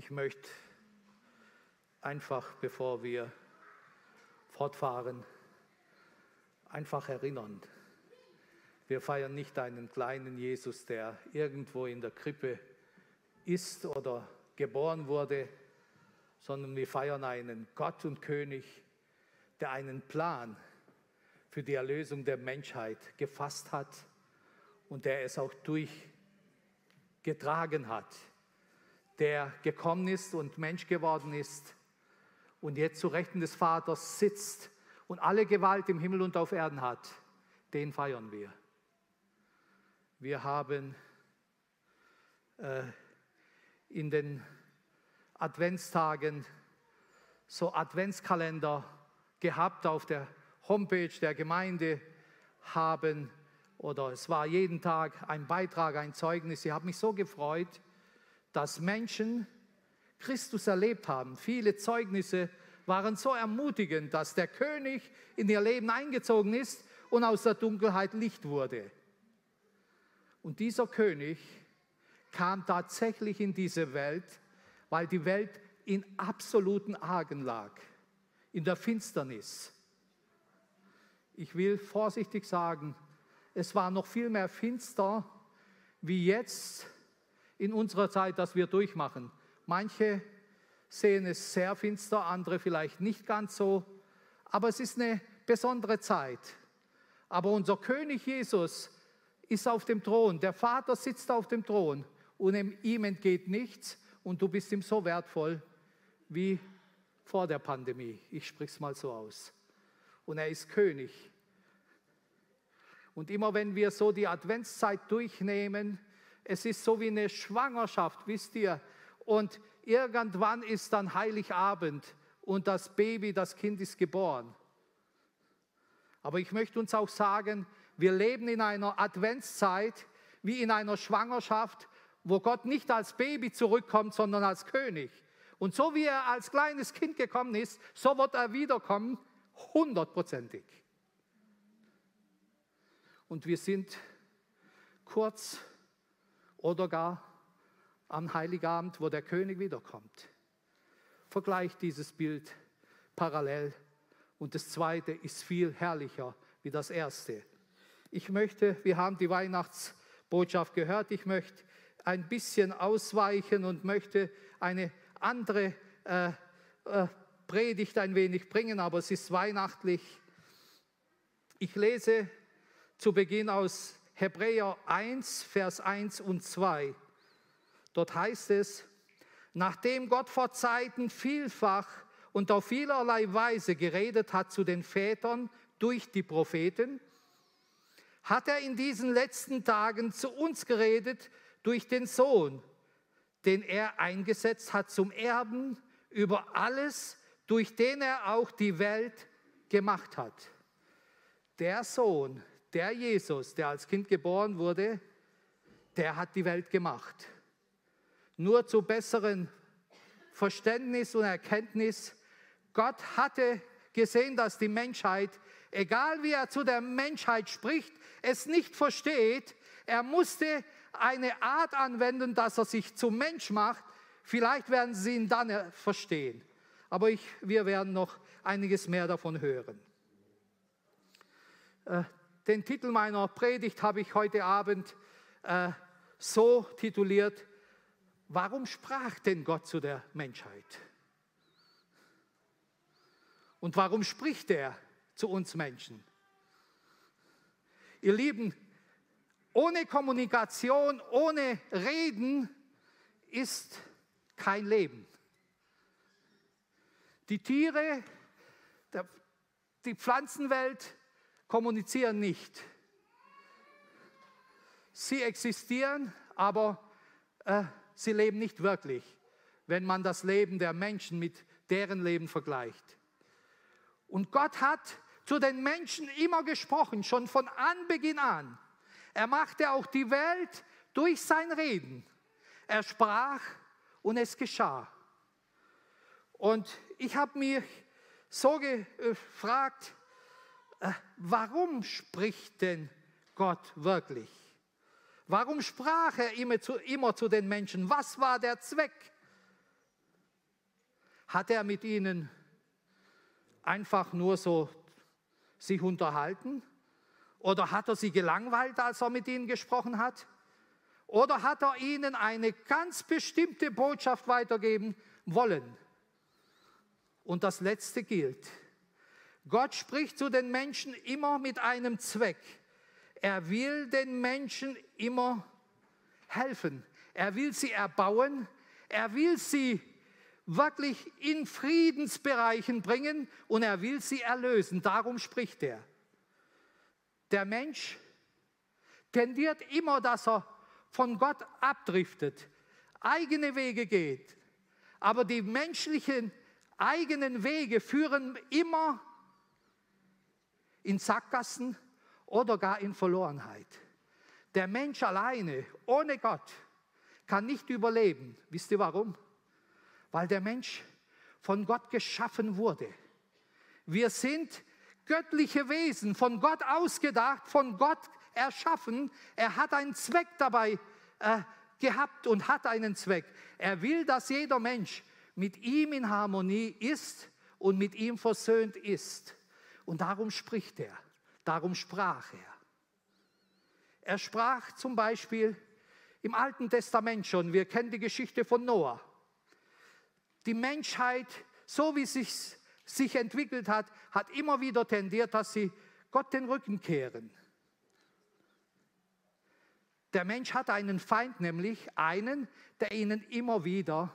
Ich möchte einfach, bevor wir fortfahren, einfach erinnern. Wir feiern nicht einen kleinen Jesus, der irgendwo in der Krippe ist oder geboren wurde, sondern wir feiern einen Gott und König, der einen Plan für die Erlösung der Menschheit gefasst hat und der es auch durchgetragen hat, der gekommen ist und Mensch geworden ist und jetzt zu Rechten des Vaters sitzt und alle Gewalt im Himmel und auf Erden hat, den feiern wir. Wir haben äh, in den Adventstagen so Adventskalender gehabt auf der Homepage der Gemeinde haben oder es war jeden Tag ein Beitrag, ein Zeugnis. Ich habe mich so gefreut, dass Menschen Christus erlebt haben. Viele Zeugnisse waren so ermutigend, dass der König in ihr Leben eingezogen ist und aus der Dunkelheit Licht wurde. Und dieser König kam tatsächlich in diese Welt, weil die Welt in absoluten Argen lag, in der Finsternis. Ich will vorsichtig sagen, es war noch viel mehr finster wie jetzt in unserer Zeit, dass wir durchmachen. Manche sehen es sehr finster, andere vielleicht nicht ganz so, aber es ist eine besondere Zeit. Aber unser König Jesus ist auf dem Thron, der Vater sitzt auf dem Thron und ihm entgeht nichts und du bist ihm so wertvoll wie vor der Pandemie. Ich spreche es mal so aus. Und er ist König. Und immer wenn wir so die Adventszeit durchnehmen, es ist so wie eine Schwangerschaft, wisst ihr. Und irgendwann ist dann Heiligabend und das Baby, das Kind ist geboren. Aber ich möchte uns auch sagen, wir leben in einer Adventszeit wie in einer Schwangerschaft, wo Gott nicht als Baby zurückkommt, sondern als König. Und so wie er als kleines Kind gekommen ist, so wird er wiederkommen, hundertprozentig. Und wir sind kurz oder gar am Heiligabend, wo der König wiederkommt. Vergleicht dieses Bild parallel. Und das zweite ist viel herrlicher wie das erste. Ich möchte, wir haben die Weihnachtsbotschaft gehört, ich möchte ein bisschen ausweichen und möchte eine andere äh, äh, Predigt ein wenig bringen, aber es ist weihnachtlich. Ich lese zu Beginn aus Hebräer 1, Vers 1 und 2. Dort heißt es, nachdem Gott vor Zeiten vielfach und auf vielerlei Weise geredet hat zu den Vätern durch die Propheten, hat er in diesen letzten Tagen zu uns geredet durch den Sohn, den er eingesetzt hat zum Erben über alles, durch den er auch die Welt gemacht hat. Der Sohn, der Jesus, der als Kind geboren wurde, der hat die Welt gemacht. Nur zu besseren Verständnis und Erkenntnis, Gott hatte gesehen, dass die Menschheit, egal wie er zu der Menschheit spricht, es nicht versteht. Er musste eine Art anwenden, dass er sich zum Mensch macht. Vielleicht werden Sie ihn dann verstehen. Aber ich, wir werden noch einiges mehr davon hören. Den Titel meiner Predigt habe ich heute Abend äh, so tituliert, warum sprach denn Gott zu der Menschheit? Und warum spricht er zu uns Menschen? Ihr Lieben, ohne Kommunikation, ohne Reden ist kein Leben. Die Tiere, die Pflanzenwelt kommunizieren nicht. Sie existieren, aber äh, sie leben nicht wirklich, wenn man das Leben der Menschen mit deren Leben vergleicht. Und Gott hat zu den Menschen immer gesprochen, schon von Anbeginn an. Er machte auch die Welt durch sein Reden. Er sprach und es geschah. Und ich habe mich so gefragt, äh, warum spricht denn Gott wirklich? Warum sprach er immer zu, immer zu den Menschen? Was war der Zweck? Hat er mit ihnen einfach nur so sich unterhalten? Oder hat er sie gelangweilt, als er mit ihnen gesprochen hat? Oder hat er ihnen eine ganz bestimmte Botschaft weitergeben wollen? Und das Letzte gilt. Gott spricht zu den Menschen immer mit einem Zweck. Er will den Menschen immer helfen. Er will sie erbauen. Er will sie wirklich in Friedensbereichen bringen und er will sie erlösen. Darum spricht er. Der Mensch tendiert immer, dass er von Gott abdriftet, eigene Wege geht. Aber die menschlichen eigenen Wege führen immer in Sackgassen oder gar in Verlorenheit. Der Mensch alleine, ohne Gott, kann nicht überleben. Wisst ihr warum? Weil der Mensch von Gott geschaffen wurde. Wir sind göttliche Wesen, von Gott ausgedacht, von Gott erschaffen. Er hat einen Zweck dabei äh, gehabt und hat einen Zweck. Er will, dass jeder Mensch mit ihm in Harmonie ist und mit ihm versöhnt ist. Und darum spricht er, darum sprach er. Er sprach zum Beispiel im Alten Testament schon, wir kennen die Geschichte von Noah. Die Menschheit, so wie sich sich entwickelt hat, hat immer wieder tendiert, dass sie Gott den Rücken kehren. Der Mensch hat einen Feind, nämlich einen, der ihnen immer wieder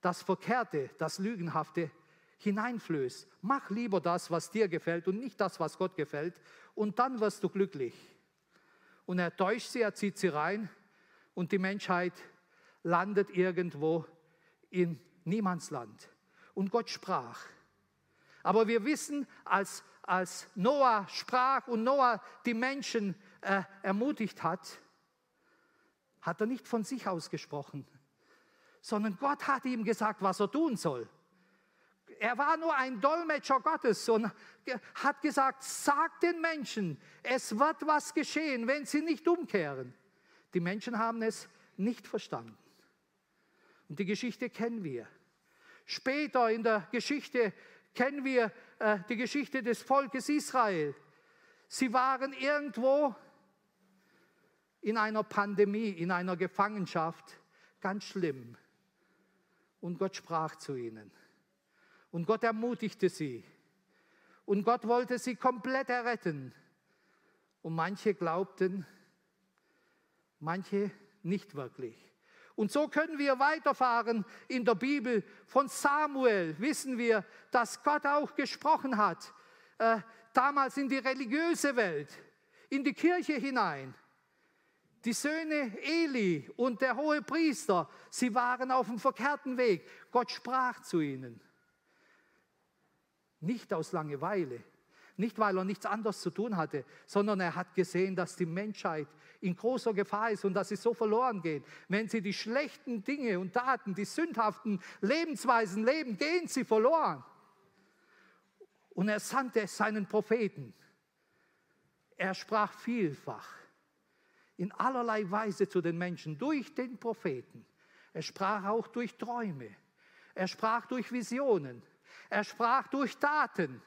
das Verkehrte, das Lügenhafte hineinflößt. Mach lieber das, was dir gefällt und nicht das, was Gott gefällt, und dann wirst du glücklich. Und er täuscht sie, er zieht sie rein und die Menschheit landet irgendwo in Niemandsland. Und Gott sprach. Aber wir wissen, als, als Noah sprach und Noah die Menschen äh, ermutigt hat, hat er nicht von sich aus gesprochen, sondern Gott hat ihm gesagt, was er tun soll. Er war nur ein Dolmetscher Gottes und hat gesagt, sag den Menschen, es wird was geschehen, wenn sie nicht umkehren. Die Menschen haben es nicht verstanden. Und die Geschichte kennen wir. Später in der Geschichte kennen wir äh, die Geschichte des Volkes Israel. Sie waren irgendwo in einer Pandemie, in einer Gefangenschaft, ganz schlimm. Und Gott sprach zu ihnen. Und Gott ermutigte sie. Und Gott wollte sie komplett erretten. Und manche glaubten, manche nicht wirklich. Und so können wir weiterfahren in der Bibel. Von Samuel wissen wir, dass Gott auch gesprochen hat, äh, damals in die religiöse Welt, in die Kirche hinein. Die Söhne Eli und der hohe Priester, sie waren auf dem verkehrten Weg. Gott sprach zu ihnen. Nicht aus Langeweile, nicht weil er nichts anderes zu tun hatte, sondern er hat gesehen, dass die Menschheit in großer Gefahr ist und dass sie so verloren geht. Wenn sie die schlechten Dinge und Taten, die sündhaften Lebensweisen leben, gehen sie verloren. Und er sandte seinen Propheten. Er sprach vielfach in allerlei Weise zu den Menschen durch den Propheten. Er sprach auch durch Träume. Er sprach durch Visionen. Er sprach durch Taten.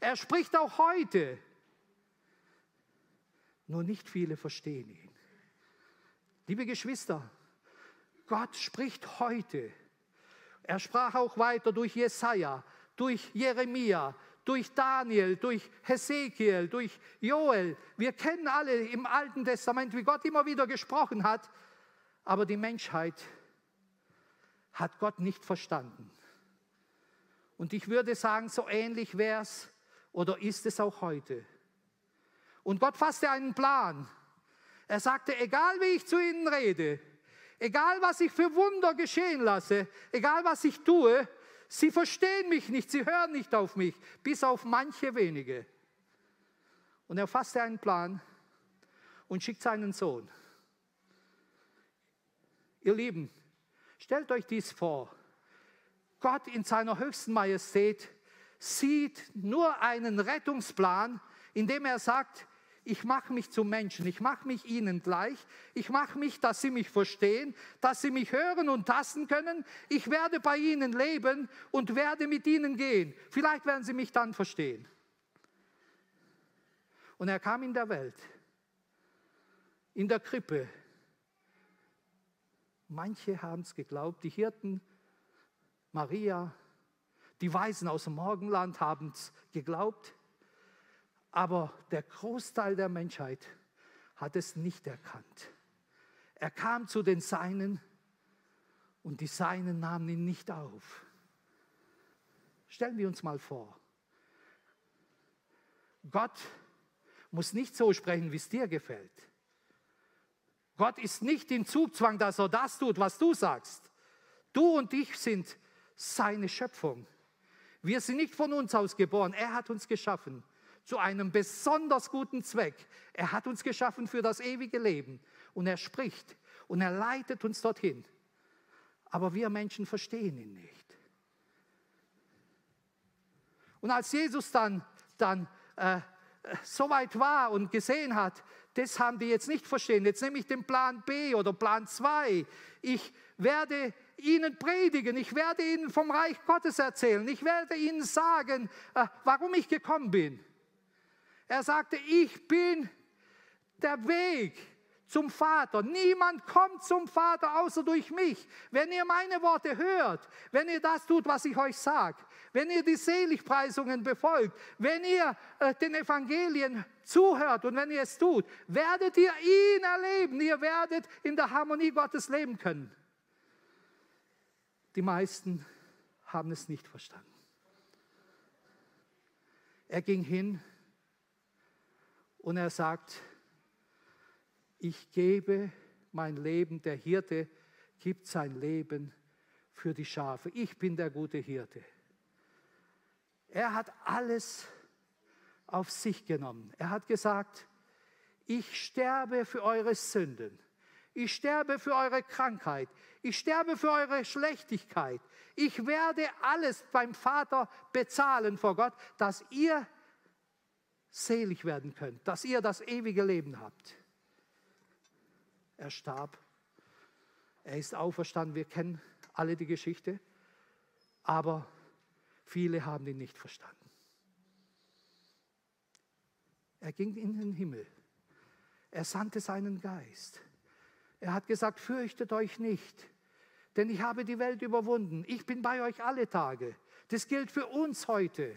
Er spricht auch heute. Nur nicht viele verstehen ihn. Liebe Geschwister, Gott spricht heute. Er sprach auch weiter durch Jesaja, durch Jeremia, durch Daniel, durch Hesekiel, durch Joel. Wir kennen alle im Alten Testament, wie Gott immer wieder gesprochen hat, aber die Menschheit hat Gott nicht verstanden. Und ich würde sagen, so ähnlich wäre es oder ist es auch heute. Und Gott fasste einen Plan. Er sagte, egal wie ich zu ihnen rede, egal was ich für Wunder geschehen lasse, egal was ich tue, sie verstehen mich nicht, sie hören nicht auf mich, bis auf manche wenige. Und er fasste einen Plan und schickt seinen Sohn. Ihr Lieben, stellt euch dies vor. Gott in seiner höchsten Majestät sieht nur einen Rettungsplan, in dem er sagt, Ich mache mich zum Menschen, ich mache mich ihnen gleich, ich mache mich, dass sie mich verstehen, dass sie mich hören und tasten können. Ich werde bei ihnen leben und werde mit ihnen gehen. Vielleicht werden sie mich dann verstehen. Und er kam in der Welt, in der Krippe. Manche haben es geglaubt, die Hirten, Maria, die Weisen aus dem Morgenland haben es geglaubt. Aber der Großteil der Menschheit hat es nicht erkannt. Er kam zu den Seinen und die Seinen nahmen ihn nicht auf. Stellen wir uns mal vor, Gott muss nicht so sprechen, wie es dir gefällt. Gott ist nicht in Zugzwang, dass er das tut, was du sagst. Du und ich sind seine Schöpfung. Wir sind nicht von uns aus geboren. Er hat uns geschaffen zu einem besonders guten Zweck. Er hat uns geschaffen für das ewige Leben. Und er spricht und er leitet uns dorthin. Aber wir Menschen verstehen ihn nicht. Und als Jesus dann, dann äh, so weit war und gesehen hat, das haben die jetzt nicht verstehen. Jetzt nehme ich den Plan B oder Plan 2. Ich werde ihnen predigen, ich werde ihnen vom Reich Gottes erzählen, ich werde ihnen sagen, äh, warum ich gekommen bin. Er sagte, ich bin der Weg zum Vater. Niemand kommt zum Vater außer durch mich. Wenn ihr meine Worte hört, wenn ihr das tut, was ich euch sage, wenn ihr die Seligpreisungen befolgt, wenn ihr äh, den Evangelien zuhört und wenn ihr es tut, werdet ihr ihn erleben. Ihr werdet in der Harmonie Gottes leben können. Die meisten haben es nicht verstanden. Er ging hin und er sagt, ich gebe mein Leben, der Hirte gibt sein Leben für die Schafe. Ich bin der gute Hirte. Er hat alles auf sich genommen. Er hat gesagt, ich sterbe für eure Sünden. Ich sterbe für eure Krankheit. Ich sterbe für eure Schlechtigkeit. Ich werde alles beim Vater bezahlen vor Gott, dass ihr selig werden könnt, dass ihr das ewige Leben habt. Er starb. Er ist auferstanden. Wir kennen alle die Geschichte. Aber viele haben ihn nicht verstanden. Er ging in den Himmel. Er sandte seinen Geist. Er hat gesagt, fürchtet euch nicht, denn ich habe die Welt überwunden. Ich bin bei euch alle Tage. Das gilt für uns heute.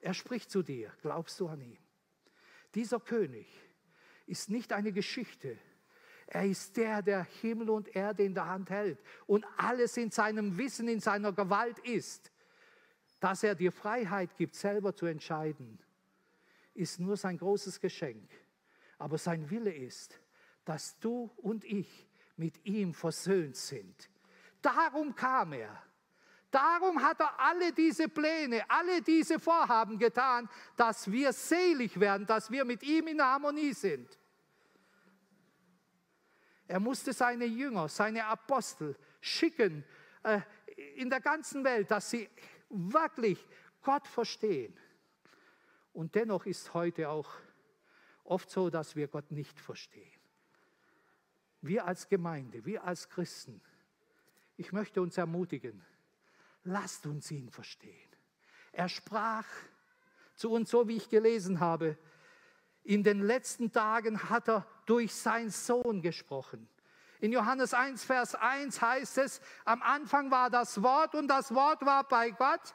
Er spricht zu dir. Glaubst du an ihn? Dieser König ist nicht eine Geschichte. Er ist der, der Himmel und Erde in der Hand hält und alles in seinem Wissen, in seiner Gewalt ist. Dass er dir Freiheit gibt, selber zu entscheiden, ist nur sein großes Geschenk. Aber sein Wille ist, dass du und ich mit ihm versöhnt sind. Darum kam er. Darum hat er alle diese Pläne, alle diese Vorhaben getan, dass wir selig werden, dass wir mit ihm in Harmonie sind. Er musste seine Jünger, seine Apostel schicken äh, in der ganzen Welt, dass sie wirklich Gott verstehen. Und dennoch ist heute auch oft so, dass wir Gott nicht verstehen wir als Gemeinde, wir als Christen, ich möchte uns ermutigen, lasst uns ihn verstehen. Er sprach zu uns, so wie ich gelesen habe, in den letzten Tagen hat er durch seinen Sohn gesprochen. In Johannes 1, Vers 1 heißt es, am Anfang war das Wort und das Wort war bei Gott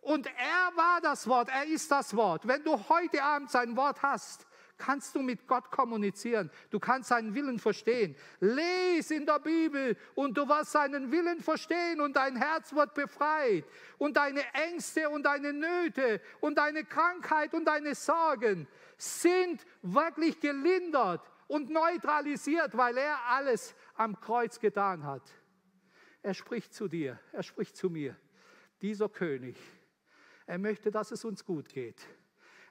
und er war das Wort, er ist das Wort. Wenn du heute Abend sein Wort hast, kannst du mit Gott kommunizieren. Du kannst seinen Willen verstehen. Lies in der Bibel und du wirst seinen Willen verstehen und dein Herz wird befreit. Und deine Ängste und deine Nöte und deine Krankheit und deine Sorgen sind wirklich gelindert und neutralisiert, weil er alles am Kreuz getan hat. Er spricht zu dir, er spricht zu mir. Dieser König, er möchte, dass es uns gut geht.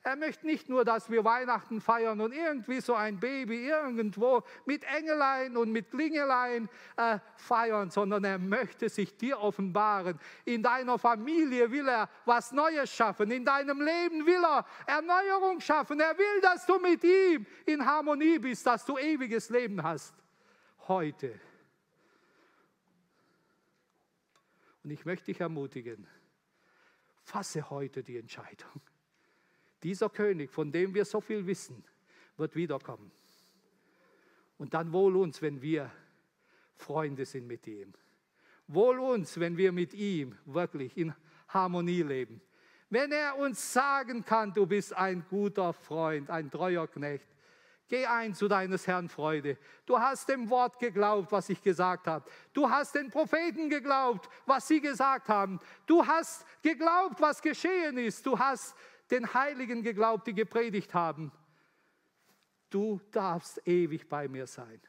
Er möchte nicht nur, dass wir Weihnachten feiern und irgendwie so ein Baby irgendwo mit Engelein und mit Klingelein äh, feiern, sondern er möchte sich dir offenbaren. In deiner Familie will er was Neues schaffen. In deinem Leben will er Erneuerung schaffen. Er will, dass du mit ihm in Harmonie bist, dass du ewiges Leben hast. Heute. Und ich möchte dich ermutigen, fasse heute die Entscheidung. Dieser König, von dem wir so viel wissen, wird wiederkommen. Und dann wohl uns, wenn wir Freunde sind mit ihm. Wohl uns, wenn wir mit ihm wirklich in Harmonie leben. Wenn er uns sagen kann, du bist ein guter Freund, ein treuer Knecht, Geh ein zu deines Herrn Freude. Du hast dem Wort geglaubt, was ich gesagt habe. Du hast den Propheten geglaubt, was sie gesagt haben. Du hast geglaubt, was geschehen ist. Du hast den Heiligen geglaubt, die gepredigt haben. Du darfst ewig bei mir sein.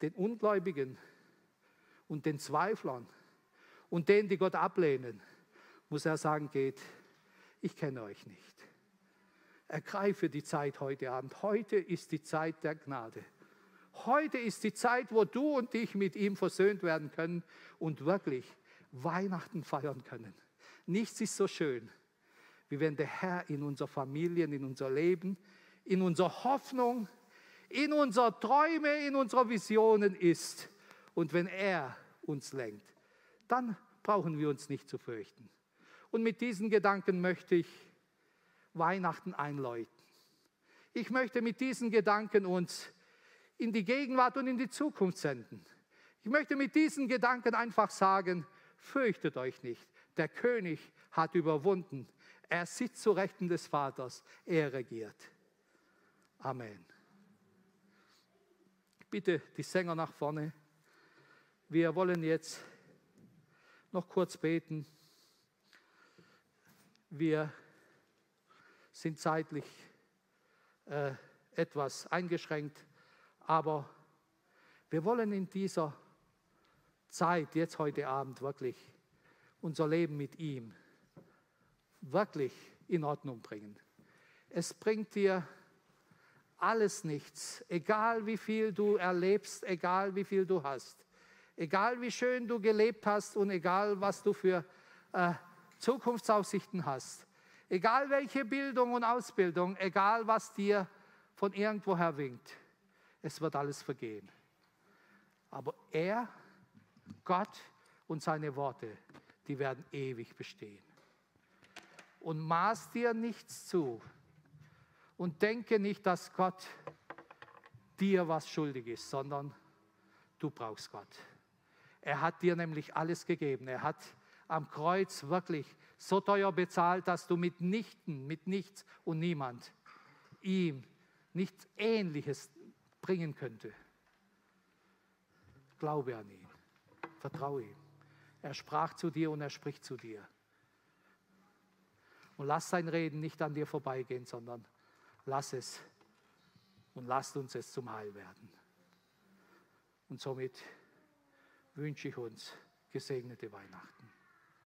Den Ungläubigen und den Zweiflern und denen, die Gott ablehnen, muss er sagen, geht, ich kenne euch nicht. Ergreife die Zeit heute Abend. Heute ist die Zeit der Gnade. Heute ist die Zeit, wo du und ich mit ihm versöhnt werden können und wirklich Weihnachten feiern können. Nichts ist so schön, wie wenn der Herr in unserer Familie, in unser Leben, in unserer Hoffnung, in unserer Träume, in unserer Visionen ist. Und wenn er uns lenkt, dann brauchen wir uns nicht zu fürchten. Und mit diesen Gedanken möchte ich Weihnachten einläuten. Ich möchte mit diesen Gedanken uns in die Gegenwart und in die Zukunft senden. Ich möchte mit diesen Gedanken einfach sagen, fürchtet euch nicht. Der König hat überwunden. Er sitzt zu Rechten des Vaters. Er regiert. Amen. Bitte die Sänger nach vorne. Wir wollen jetzt noch kurz beten. Wir sind zeitlich äh, etwas eingeschränkt, aber wir wollen in dieser Zeit, jetzt heute Abend, wirklich unser Leben mit ihm wirklich in Ordnung bringen. Es bringt dir alles nichts, egal wie viel du erlebst, egal wie viel du hast, egal wie schön du gelebt hast und egal was du für äh, Zukunftsaussichten hast. Egal welche Bildung und Ausbildung, egal was dir von irgendwoher winkt, es wird alles vergehen. Aber er, Gott und seine Worte, die werden ewig bestehen. Und maß dir nichts zu und denke nicht, dass Gott dir was schuldig ist, sondern du brauchst Gott. Er hat dir nämlich alles gegeben. Er hat am Kreuz wirklich so teuer bezahlt, dass du mit Nichten, mit nichts und niemand ihm nichts Ähnliches bringen könnte. Glaube an ihn, vertraue ihm. Er sprach zu dir und er spricht zu dir. Und lass sein Reden nicht an dir vorbeigehen, sondern lass es und lasst uns es zum Heil werden. Und somit wünsche ich uns gesegnete Weihnachten.